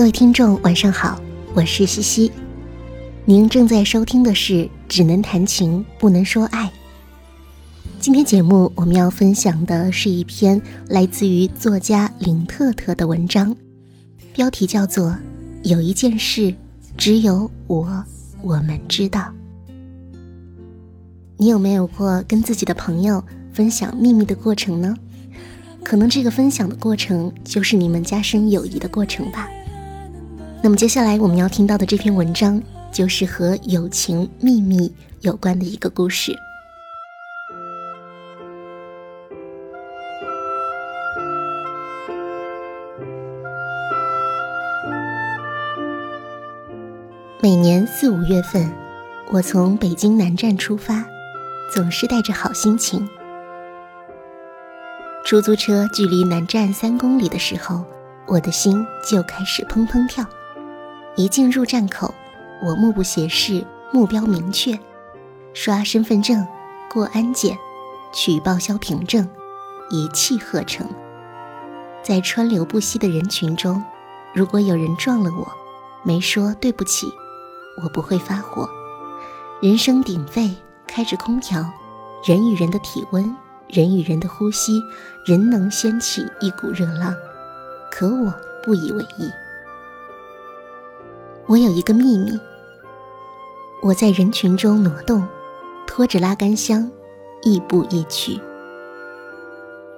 各位听众，晚上好，我是西西。您正在收听的是《只能谈情不能说爱》。今天节目我们要分享的是一篇来自于作家林特特的文章，标题叫做《有一件事只有我我们知道》。你有没有过跟自己的朋友分享秘密的过程呢？可能这个分享的过程就是你们加深友谊的过程吧。那么接下来我们要听到的这篇文章，就是和友情秘密有关的一个故事。每年四五月份，我从北京南站出发，总是带着好心情。出租车距离南站三公里的时候，我的心就开始砰砰跳。一进入站口，我目不斜视，目标明确，刷身份证，过安检，取报销凭证，一气呵成。在川流不息的人群中，如果有人撞了我，没说对不起，我不会发火。人声鼎沸，开着空调，人与人的体温，人与人的呼吸，仍能掀起一股热浪，可我不以为意。我有一个秘密。我在人群中挪动，拖着拉杆箱，亦步亦趋。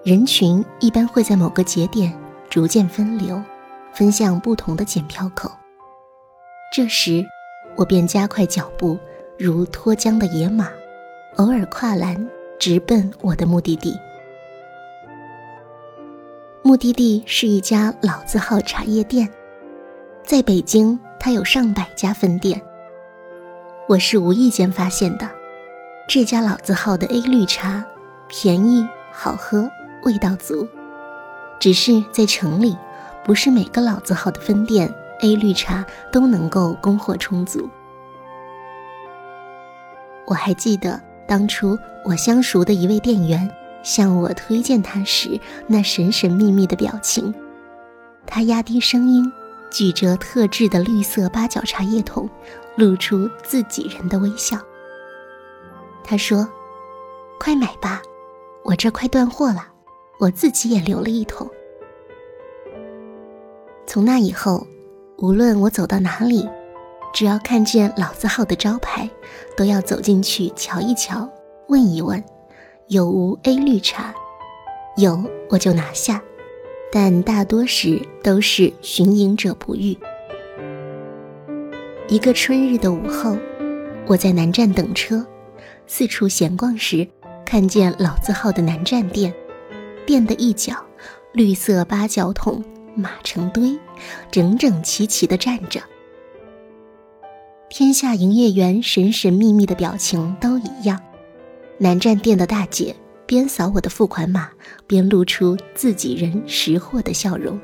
人群一般会在某个节点逐渐分流，分向不同的检票口。这时，我便加快脚步，如脱缰的野马，偶尔跨栏，直奔我的目的地。目的地是一家老字号茶叶店，在北京。它有上百家分店，我是无意间发现的。这家老字号的 A 绿茶便宜、好喝、味道足。只是在城里，不是每个老字号的分店 A 绿茶都能够供货充足。我还记得当初我相熟的一位店员向我推荐它时那神神秘秘的表情，他压低声音。举着特制的绿色八角茶叶桶，露出自己人的微笑。他说：“快买吧，我这快断货了，我自己也留了一桶。”从那以后，无论我走到哪里，只要看见老字号的招牌，都要走进去瞧一瞧，问一问，有无 A 绿茶？有我就拿下。但大多时都是寻隐者不遇。一个春日的午后，我在南站等车，四处闲逛时，看见老字号的南站店，店的一角，绿色八角桶码成堆，整整齐齐地站着。天下营业员神神秘秘的表情都一样，南站店的大姐。边扫我的付款码，边露出自己人识货的笑容。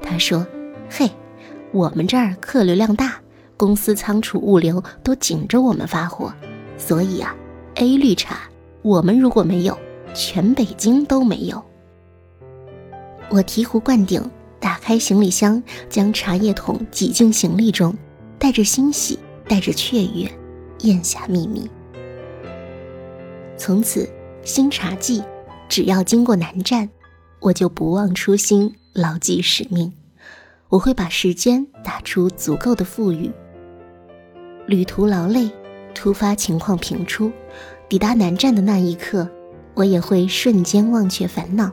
他说：“嘿，我们这儿客流量大，公司仓储物流都紧着我们发货，所以啊，A 绿茶我们如果没有，全北京都没有。”我醍醐灌顶，打开行李箱，将茶叶桶挤进行李中，带着欣喜，带着雀跃，咽下秘密。从此。新茶记，只要经过南站，我就不忘初心，牢记使命。我会把时间打出足够的富裕。旅途劳累，突发情况频出，抵达南站的那一刻，我也会瞬间忘却烦恼，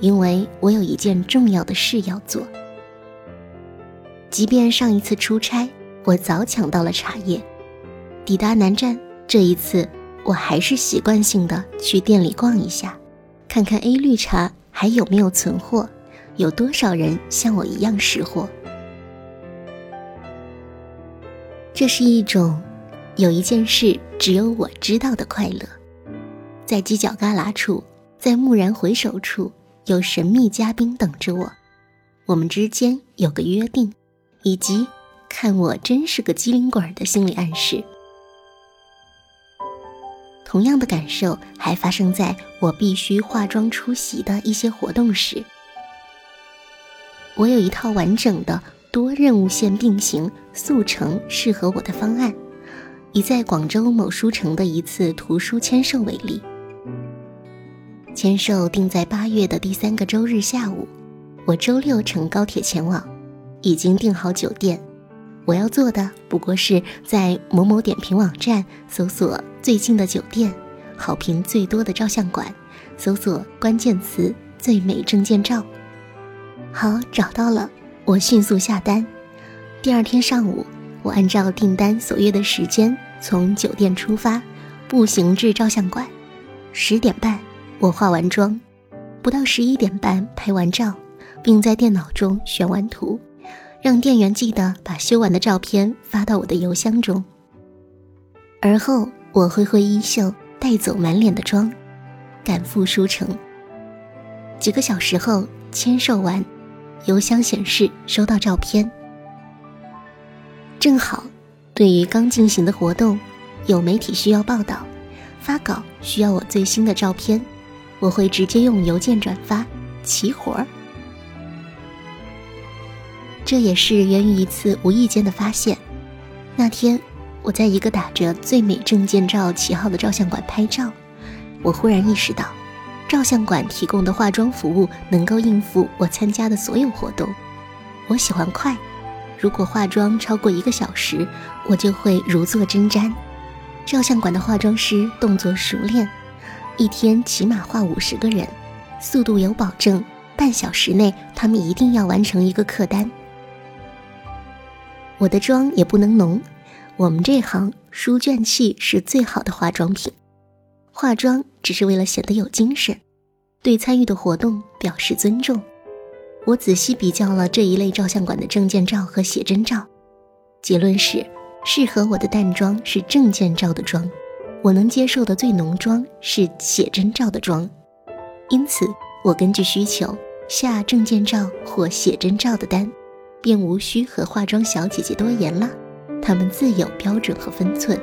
因为我有一件重要的事要做。即便上一次出差，我早抢到了茶叶，抵达南站，这一次。我还是习惯性的去店里逛一下，看看 A 绿茶还有没有存货，有多少人像我一样识货。这是一种有一件事只有我知道的快乐，在犄角旮旯处，在蓦然回首处，有神秘嘉宾等着我，我们之间有个约定，以及看我真是个机灵鬼的心理暗示。同样的感受还发生在我必须化妆出席的一些活动时。我有一套完整的多任务线并行、速成适合我的方案。以在广州某书城的一次图书签售为例，签售定在八月的第三个周日下午，我周六乘高铁前往，已经订好酒店。我要做的不过是在某某点评网站搜索最近的酒店、好评最多的照相馆，搜索关键词“最美证件照”。好，找到了。我迅速下单。第二天上午，我按照订单所约的时间从酒店出发，步行至照相馆。十点半，我化完妆，不到十一点半拍完照，并在电脑中选完图，让店员记得把修完的照片发到我的邮箱中。而后，我挥挥衣袖，带走满脸的妆，赶赴书城。几个小时后，签售完。邮箱显示收到照片，正好，对于刚进行的活动，有媒体需要报道，发稿需要我最新的照片，我会直接用邮件转发，齐活儿。这也是源于一次无意间的发现。那天，我在一个打着“最美证件照”旗号的照相馆拍照，我忽然意识到。照相馆提供的化妆服务能够应付我参加的所有活动。我喜欢快，如果化妆超过一个小时，我就会如坐针毡。照相馆的化妆师动作熟练，一天起码画五十个人，速度有保证，半小时内他们一定要完成一个客单。我的妆也不能浓，我们这行书卷气是最好的化妆品。化妆只是为了显得有精神，对参与的活动表示尊重。我仔细比较了这一类照相馆的证件照和写真照，结论是，适合我的淡妆是证件照的妆，我能接受的最浓妆是写真照的妆。因此，我根据需求下证件照或写真照的单，便无需和化妆小姐姐多言了，她们自有标准和分寸。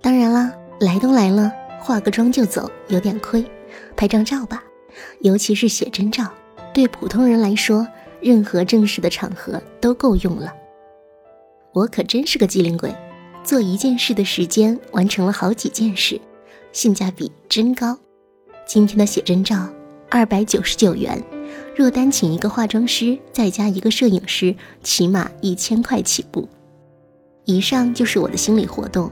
当然啦，来都来了，化个妆就走有点亏，拍张照吧。尤其是写真照，对普通人来说，任何正式的场合都够用了。我可真是个机灵鬼，做一件事的时间完成了好几件事，性价比真高。今天的写真照二百九十九元，若单请一个化妆师再加一个摄影师，起码一千块起步。以上就是我的心理活动。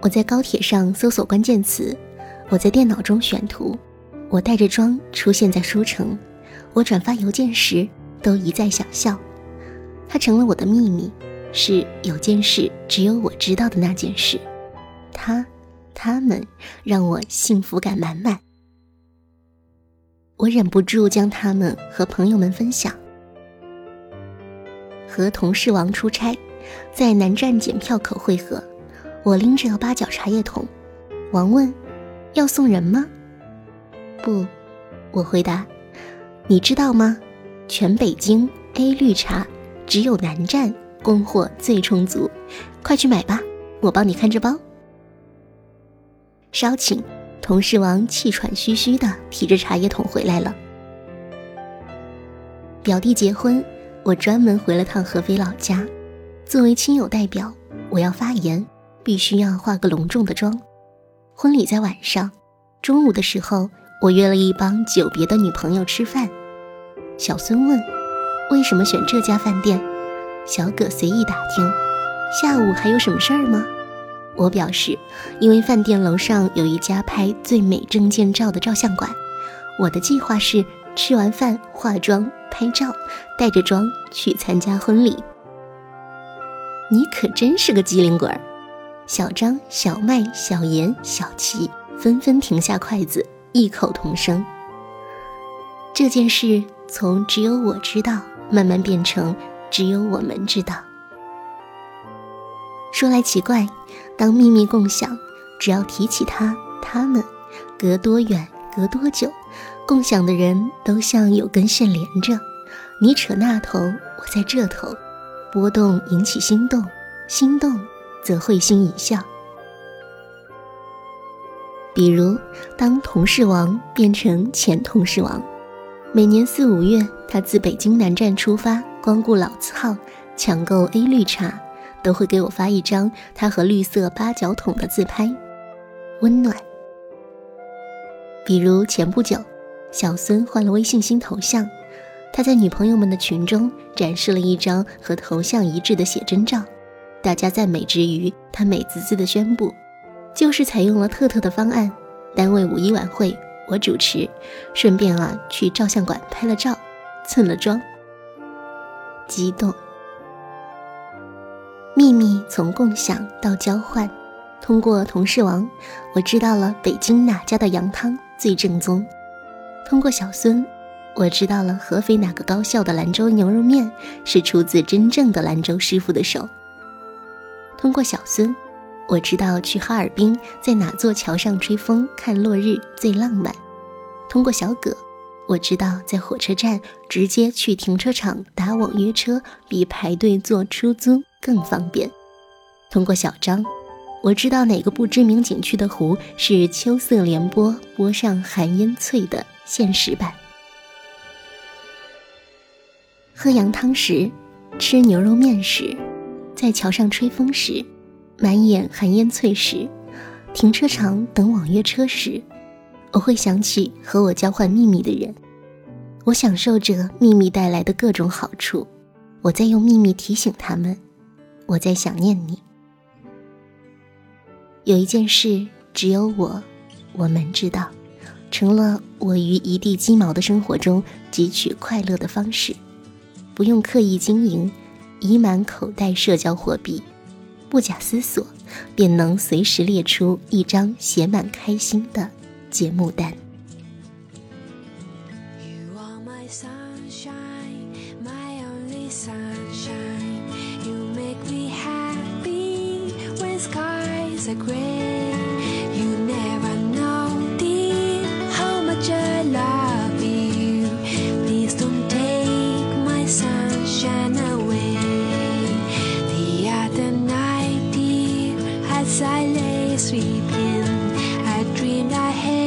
我在高铁上搜索关键词，我在电脑中选图，我带着妆出现在书城，我转发邮件时都一再想笑，它成了我的秘密，是有件事只有我知道的那件事，他，他们让我幸福感满满，我忍不住将他们和朋友们分享，和同事王出差，在南站检票口汇合。我拎着八角茶叶桶，王问：“要送人吗？”“不。”我回答。“你知道吗？全北京 A 绿茶只有南站供货最充足，快去买吧，我帮你看着包。”稍请，同事王气喘吁吁的提着茶叶桶回来了。表弟结婚，我专门回了趟合肥老家，作为亲友代表，我要发言。必须要化个隆重的妆。婚礼在晚上，中午的时候，我约了一帮久别的女朋友吃饭。小孙问：“为什么选这家饭店？”小葛随意打听：“下午还有什么事儿吗？”我表示：“因为饭店楼上有一家拍最美证件照的照相馆。我的计划是吃完饭化妆拍照，带着妆去参加婚礼。”你可真是个机灵鬼儿。小张、小麦、小严、小齐纷纷停下筷子，异口同声。这件事从只有我知道，慢慢变成只有我们知道。说来奇怪，当秘密共享，只要提起他、他们，隔多远、隔多久，共享的人都像有根线连着。你扯那头，我在这头，波动引起心动，心动。则会心一笑。比如，当同事王变成前同事王，每年四五月，他自北京南站出发，光顾老字号，抢购 A 绿茶，都会给我发一张他和绿色八角桶的自拍，温暖。比如前不久，小孙换了微信新头像，他在女朋友们的群中展示了一张和头像一致的写真照，大家赞美之余，他美滋滋的宣布。就是采用了特特的方案，单位五一晚会我主持，顺便啊去照相馆拍了照，蹭了妆。激动。秘密从共享到交换，通过同事王，我知道了北京哪家的羊汤最正宗；通过小孙，我知道了合肥哪个高校的兰州牛肉面是出自真正的兰州师傅的手；通过小孙。我知道去哈尔滨在哪座桥上吹风看落日最浪漫。通过小葛，我知道在火车站直接去停车场打网约车比排队坐出租更方便。通过小张，我知道哪个不知名景区的湖是秋色连波，波上寒烟翠的现实版。喝羊汤时，吃牛肉面时，在桥上吹风时。满眼寒烟翠时，停车场等网约车时，我会想起和我交换秘密的人。我享受着秘密带来的各种好处，我在用秘密提醒他们，我在想念你。有一件事，只有我，我们知道，成了我于一地鸡毛的生活中汲取快乐的方式，不用刻意经营，已满口袋社交货币。不假思索，便能随时列出一张写满开心的节目单。sunshine. You make me happy when skies are gray. You never know, dear, how much I love you. Please don't take my sunshine away. The other night, dear, as I lay sleeping, I dreamed I had.